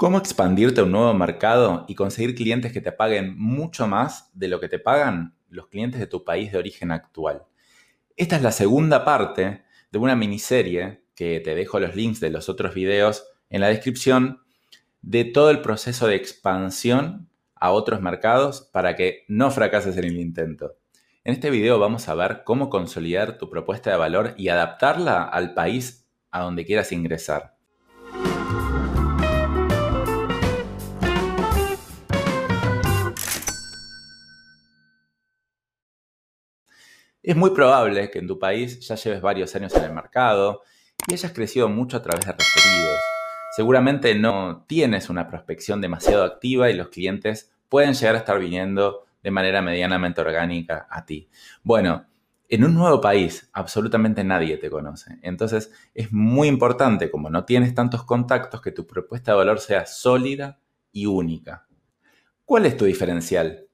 ¿Cómo expandirte a un nuevo mercado y conseguir clientes que te paguen mucho más de lo que te pagan los clientes de tu país de origen actual? Esta es la segunda parte de una miniserie que te dejo los links de los otros videos en la descripción de todo el proceso de expansión a otros mercados para que no fracases en el intento. En este video vamos a ver cómo consolidar tu propuesta de valor y adaptarla al país a donde quieras ingresar. Es muy probable que en tu país ya lleves varios años en el mercado y hayas crecido mucho a través de referidos. Seguramente no tienes una prospección demasiado activa y los clientes pueden llegar a estar viniendo de manera medianamente orgánica a ti. Bueno, en un nuevo país absolutamente nadie te conoce. Entonces es muy importante, como no tienes tantos contactos, que tu propuesta de valor sea sólida y única. ¿Cuál es tu diferencial?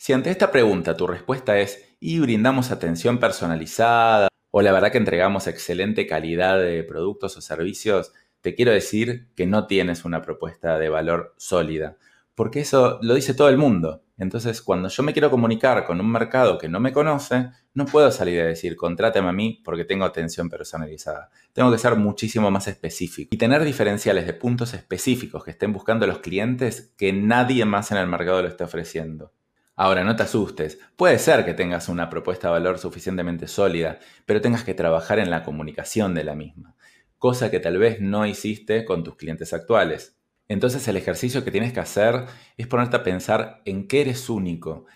Si ante esta pregunta tu respuesta es y brindamos atención personalizada o la verdad que entregamos excelente calidad de productos o servicios, te quiero decir que no tienes una propuesta de valor sólida, porque eso lo dice todo el mundo. Entonces, cuando yo me quiero comunicar con un mercado que no me conoce, no puedo salir a decir, contráteme a mí porque tengo atención personalizada. Tengo que ser muchísimo más específico y tener diferenciales de puntos específicos que estén buscando los clientes que nadie más en el mercado lo esté ofreciendo. Ahora, no te asustes. Puede ser que tengas una propuesta de valor suficientemente sólida, pero tengas que trabajar en la comunicación de la misma, cosa que tal vez no hiciste con tus clientes actuales. Entonces el ejercicio que tienes que hacer es ponerte a pensar en qué eres único,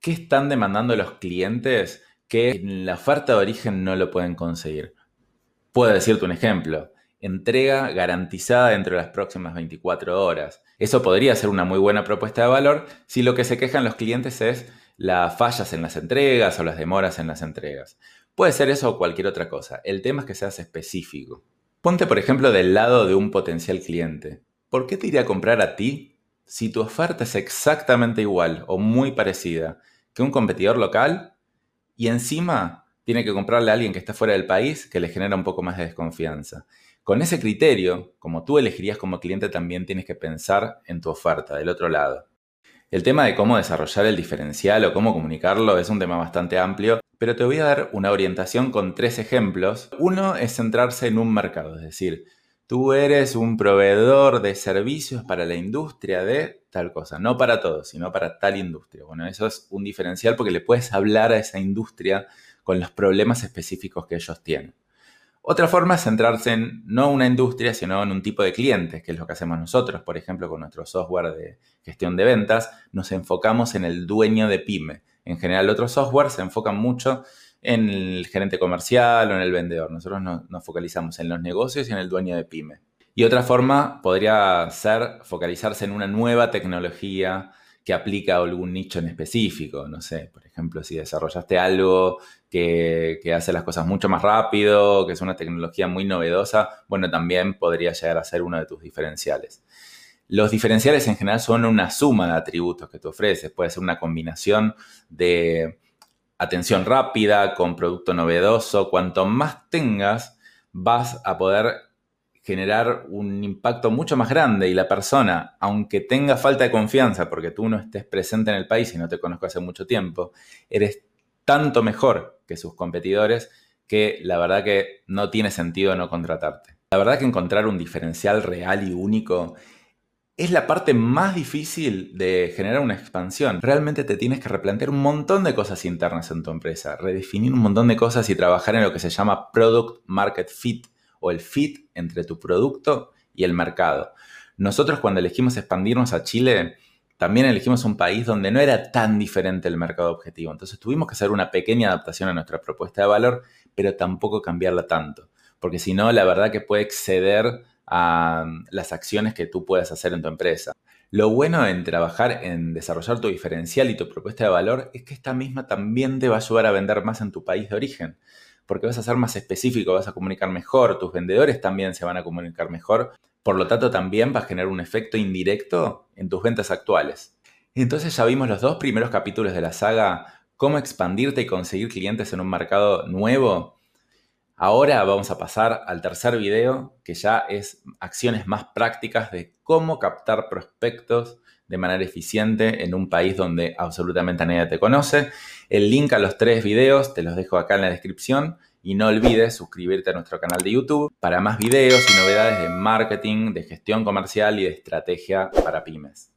qué están demandando los clientes que en la oferta de origen no lo pueden conseguir. Puedo decirte un ejemplo entrega garantizada dentro de las próximas 24 horas. Eso podría ser una muy buena propuesta de valor si lo que se quejan los clientes es las fallas en las entregas o las demoras en las entregas. Puede ser eso o cualquier otra cosa. El tema es que seas específico. Ponte, por ejemplo, del lado de un potencial cliente. ¿Por qué te iría a comprar a ti si tu oferta es exactamente igual o muy parecida que un competidor local y encima tiene que comprarle a alguien que está fuera del país que le genera un poco más de desconfianza? Con ese criterio, como tú elegirías como cliente, también tienes que pensar en tu oferta del otro lado. El tema de cómo desarrollar el diferencial o cómo comunicarlo es un tema bastante amplio, pero te voy a dar una orientación con tres ejemplos. Uno es centrarse en un mercado, es decir, tú eres un proveedor de servicios para la industria de tal cosa, no para todos, sino para tal industria. Bueno, eso es un diferencial porque le puedes hablar a esa industria con los problemas específicos que ellos tienen. Otra forma es centrarse en no una industria, sino en un tipo de clientes, que es lo que hacemos nosotros. Por ejemplo, con nuestro software de gestión de ventas, nos enfocamos en el dueño de pyme. En general, otros software se enfocan mucho en el gerente comercial o en el vendedor. Nosotros nos focalizamos en los negocios y en el dueño de pyme. Y otra forma podría ser focalizarse en una nueva tecnología que aplica a algún nicho en específico. No sé, por ejemplo, si desarrollaste algo que, hace las cosas mucho más rápido, que es una tecnología muy novedosa, bueno, también podría llegar a ser uno de tus diferenciales. Los diferenciales en general son una suma de atributos que te ofreces. Puede ser una combinación de atención rápida con producto novedoso. Cuanto más tengas, vas a poder generar un impacto mucho más grande y la persona, aunque tenga falta de confianza porque tú no estés presente en el país y no te conozco hace mucho tiempo, eres tanto mejor que sus competidores que la verdad que no tiene sentido no contratarte. La verdad que encontrar un diferencial real y único es la parte más difícil de generar una expansión. Realmente te tienes que replantear un montón de cosas internas en tu empresa, redefinir un montón de cosas y trabajar en lo que se llama Product Market Fit o el fit entre tu producto y el mercado. Nosotros cuando elegimos expandirnos a Chile, también elegimos un país donde no era tan diferente el mercado objetivo. Entonces tuvimos que hacer una pequeña adaptación a nuestra propuesta de valor, pero tampoco cambiarla tanto. Porque si no, la verdad que puede exceder a las acciones que tú puedas hacer en tu empresa. Lo bueno en trabajar en desarrollar tu diferencial y tu propuesta de valor es que esta misma también te va a ayudar a vender más en tu país de origen porque vas a ser más específico, vas a comunicar mejor, tus vendedores también se van a comunicar mejor, por lo tanto también va a generar un efecto indirecto en tus ventas actuales. Entonces ya vimos los dos primeros capítulos de la saga, cómo expandirte y conseguir clientes en un mercado nuevo. Ahora vamos a pasar al tercer video, que ya es acciones más prácticas de cómo captar prospectos de manera eficiente en un país donde absolutamente nadie te conoce. El link a los tres videos te los dejo acá en la descripción y no olvides suscribirte a nuestro canal de YouTube para más videos y novedades de marketing, de gestión comercial y de estrategia para pymes.